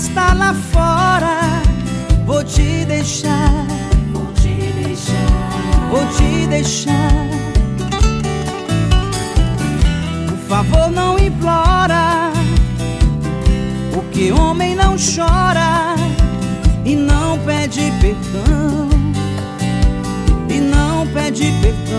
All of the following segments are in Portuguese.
está lá fora. Vou te deixar, vou te deixar, vou te deixar. Por favor, não implora. O que homem não chora e não pede perdão. E não pede perdão.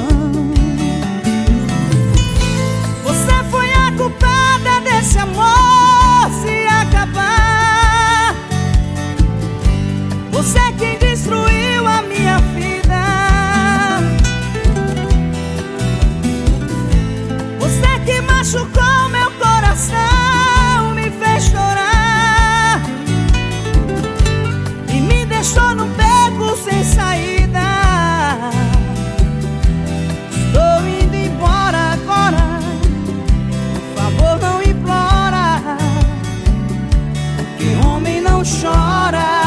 machucou meu coração, me fez chorar e me deixou no beco sem saída. Estou indo embora agora, por favor não implora, que homem não chora.